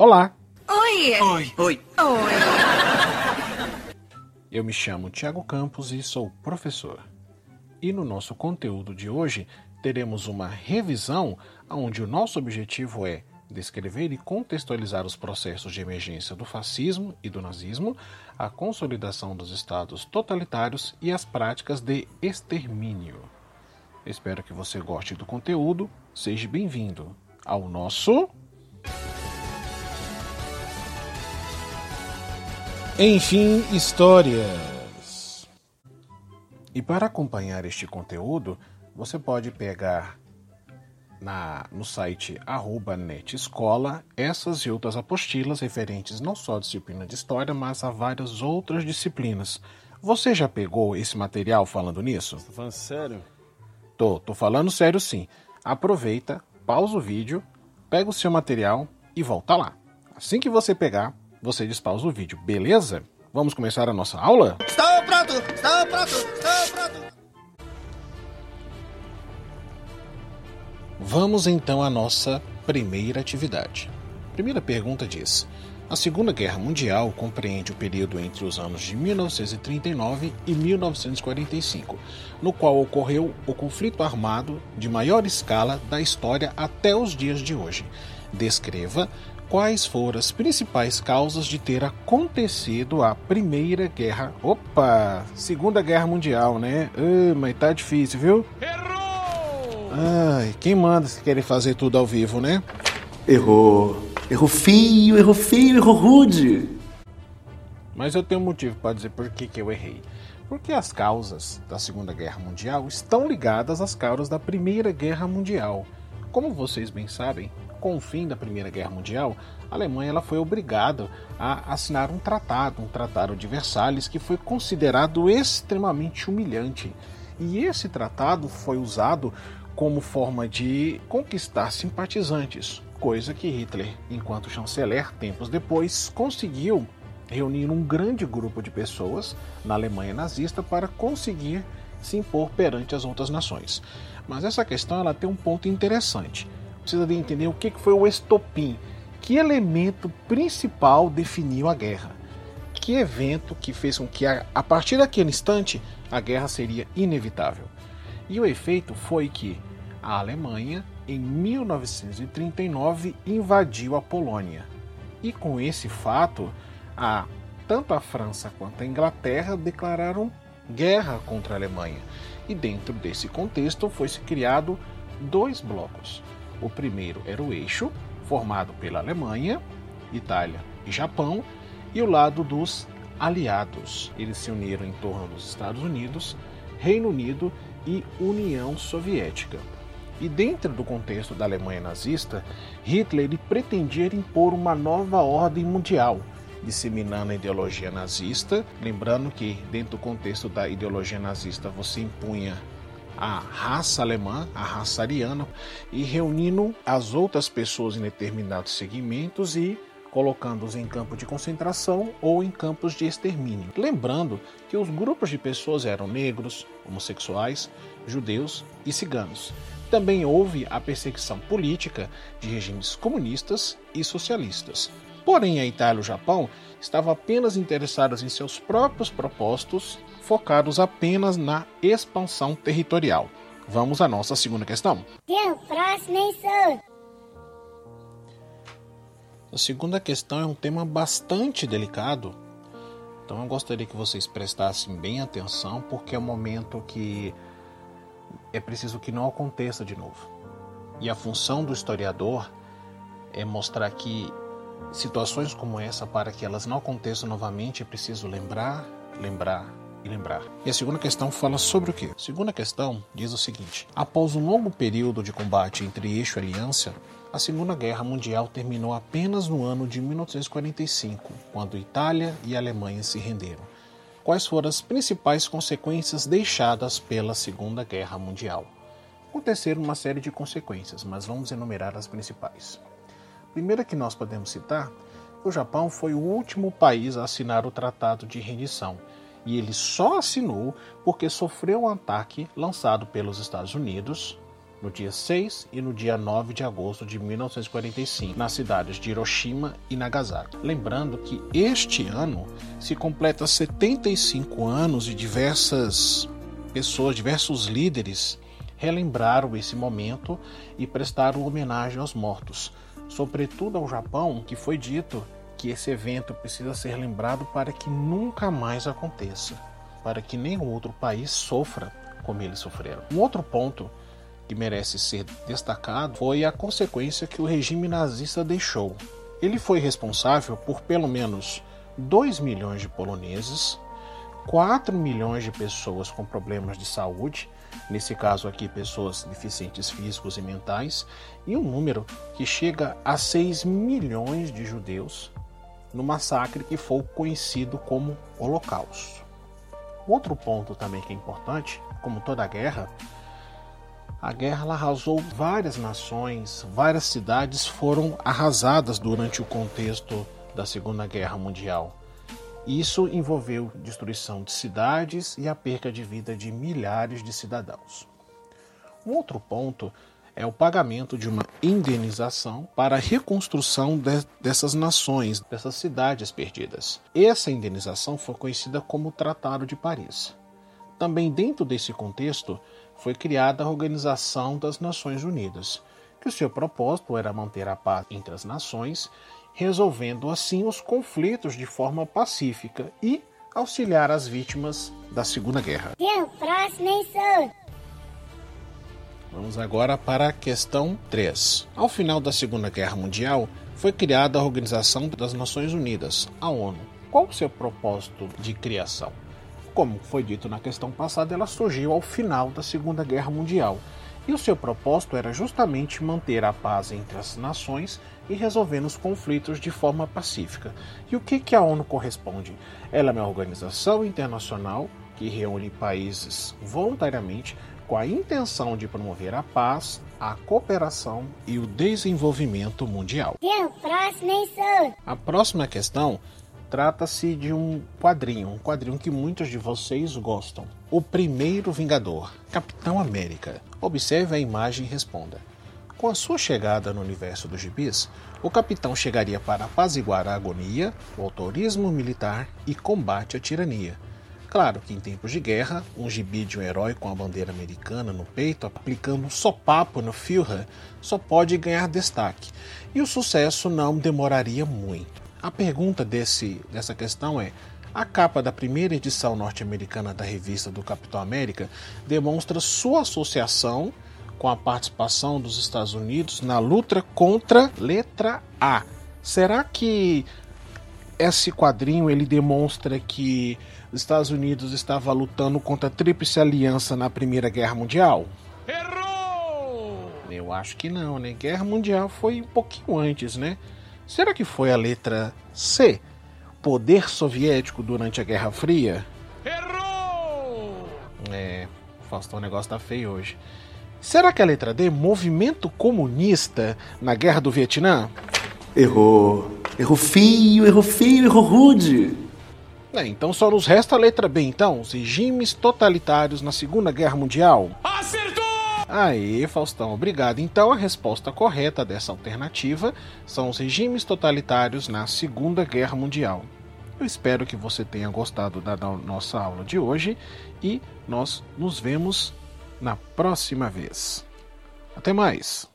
Olá! Oi! Oi! Oi! Oi! Eu me chamo Tiago Campos e sou professor. E no nosso conteúdo de hoje teremos uma revisão onde o nosso objetivo é descrever e contextualizar os processos de emergência do fascismo e do nazismo, a consolidação dos estados totalitários e as práticas de extermínio. Espero que você goste do conteúdo. Seja bem-vindo ao nosso. Enfim, histórias. E para acompanhar este conteúdo, você pode pegar na, no site arroba netescola essas e outras apostilas referentes não só à disciplina de história, mas a várias outras disciplinas. Você já pegou esse material falando nisso? Você tá falando sério? Tô, tô falando sério sim. Aproveita, pausa o vídeo, pega o seu material e volta lá. Assim que você pegar, você despausa o vídeo, beleza? Vamos começar a nossa aula? Estou pronto! Estou pronto! Estou pronto! Vamos então à nossa primeira atividade. Primeira pergunta diz: A Segunda Guerra Mundial compreende o período entre os anos de 1939 e 1945, no qual ocorreu o conflito armado de maior escala da história até os dias de hoje. Descreva quais foram as principais causas de ter acontecido a Primeira Guerra. Opa! Segunda Guerra Mundial, né? Uh, mas tá difícil, viu? Errou! Ai, quem manda se querer fazer tudo ao vivo, né? Errou! Errou feio, errou feio, errou rude! Mas eu tenho um motivo para dizer por que, que eu errei. Porque as causas da Segunda Guerra Mundial estão ligadas às causas da Primeira Guerra Mundial. Como vocês bem sabem, com o fim da Primeira Guerra Mundial, a Alemanha ela foi obrigada a assinar um tratado, um tratado de Versalhes, que foi considerado extremamente humilhante. E esse tratado foi usado como forma de conquistar simpatizantes, coisa que Hitler, enquanto chanceler, tempos depois, conseguiu reunir um grande grupo de pessoas na Alemanha nazista para conseguir se impor perante as outras nações. Mas essa questão ela tem um ponto interessante. Precisa de entender o que foi o estopim, que elemento principal definiu a guerra, que evento que fez com que a partir daquele instante a guerra seria inevitável. E o efeito foi que a Alemanha, em 1939, invadiu a Polônia. E com esse fato, a, tanto a França quanto a Inglaterra declararam guerra contra a Alemanha. E dentro desse contexto foi-se criado dois blocos. O primeiro era o eixo, formado pela Alemanha, Itália e Japão, e o lado dos aliados. Eles se uniram em torno dos Estados Unidos, Reino Unido e União Soviética. E dentro do contexto da Alemanha nazista, Hitler pretendia impor uma nova ordem mundial, disseminando a ideologia nazista. Lembrando que, dentro do contexto da ideologia nazista, você impunha a raça alemã, a raça ariana, e reunindo as outras pessoas em determinados segmentos e colocando-os em campos de concentração ou em campos de extermínio. Lembrando que os grupos de pessoas eram negros, homossexuais, judeus e ciganos. Também houve a perseguição política de regimes comunistas e socialistas. Porém, a Itália e o Japão estavam apenas interessados em seus próprios propósitos, focados apenas na expansão territorial. Vamos à nossa segunda questão. A segunda questão é um tema bastante delicado, então eu gostaria que vocês prestassem bem atenção, porque é um momento que é preciso que não aconteça de novo. E a função do historiador é mostrar que situações como essa, para que elas não aconteçam novamente, é preciso lembrar, lembrar e lembrar. E a segunda questão fala sobre o quê? A segunda questão diz o seguinte: após um longo período de combate entre eixo e aliança, a Segunda Guerra Mundial terminou apenas no ano de 1945, quando Itália e Alemanha se renderam quais foram as principais consequências deixadas pela Segunda Guerra Mundial. Aconteceram uma série de consequências, mas vamos enumerar as principais. Primeira que nós podemos citar, o Japão foi o último país a assinar o Tratado de Rendição, e ele só assinou porque sofreu um ataque lançado pelos Estados Unidos, no dia 6 e no dia 9 de agosto de 1945, nas cidades de Hiroshima e Nagasaki. Lembrando que este ano se completa 75 anos e diversas pessoas, diversos líderes relembraram esse momento e prestaram homenagem aos mortos, sobretudo ao Japão, que foi dito que esse evento precisa ser lembrado para que nunca mais aconteça, para que nenhum outro país sofra como eles sofreram. Um outro ponto que merece ser destacado foi a consequência que o regime nazista deixou. Ele foi responsável por pelo menos 2 milhões de poloneses, 4 milhões de pessoas com problemas de saúde, nesse caso aqui pessoas deficientes físicos e mentais, e um número que chega a 6 milhões de judeus no massacre que foi conhecido como Holocausto. Outro ponto também que é importante, como toda guerra, a guerra arrasou várias nações, várias cidades foram arrasadas durante o contexto da Segunda Guerra Mundial. Isso envolveu destruição de cidades e a perca de vida de milhares de cidadãos. Um outro ponto é o pagamento de uma indenização para a reconstrução de, dessas nações, dessas cidades perdidas. Essa indenização foi conhecida como Tratado de Paris. Também dentro desse contexto foi criada a Organização das Nações Unidas, que o seu propósito era manter a paz entre as nações resolvendo assim os conflitos de forma pacífica e auxiliar as vítimas da Segunda Guerra. Vamos agora para a questão 3. Ao final da Segunda Guerra Mundial, foi criada a Organização das Nações Unidas, a ONU. Qual o seu propósito de criação? Como foi dito na questão passada, ela surgiu ao final da Segunda Guerra Mundial e o seu propósito era justamente manter a paz entre as nações e resolvendo os conflitos de forma pacífica. E o que, que a ONU corresponde? Ela é uma organização internacional que reúne países voluntariamente com a intenção de promover a paz, a cooperação e o desenvolvimento mundial. A próxima questão trata-se de um quadrinho, um quadrinho que muitos de vocês gostam. O Primeiro Vingador, Capitão América. Observe a imagem e responda. Com a sua chegada no universo dos gibis, o capitão chegaria para apaziguar a agonia, o autorismo militar e combate à tirania. Claro que em tempos de guerra, um gibi de um herói com a bandeira americana no peito, aplicando um sopapo no Führer, só pode ganhar destaque, e o sucesso não demoraria muito. A pergunta desse, dessa questão é: a capa da primeira edição norte-americana da revista do Capitão América demonstra sua associação com a participação dos Estados Unidos na luta contra letra A. Será que esse quadrinho ele demonstra que os Estados Unidos estava lutando contra a Tríplice Aliança na Primeira Guerra Mundial? Errou! Eu acho que não, né? Guerra Mundial foi um pouquinho antes, né? Será que foi a letra C? Poder soviético durante a Guerra Fria? Errou! É, Faustão, o negócio tá feio hoje. Será que a letra D, movimento comunista na guerra do Vietnã? Errou. Errou feio, errou feio, errou rude. É, então só nos resta a letra B, então. Os regimes totalitários na Segunda Guerra Mundial. Acertou! Aê, Faustão, obrigado. Então a resposta correta dessa alternativa são os regimes totalitários na Segunda Guerra Mundial. Eu espero que você tenha gostado da nossa aula de hoje e nós nos vemos na próxima vez. Até mais!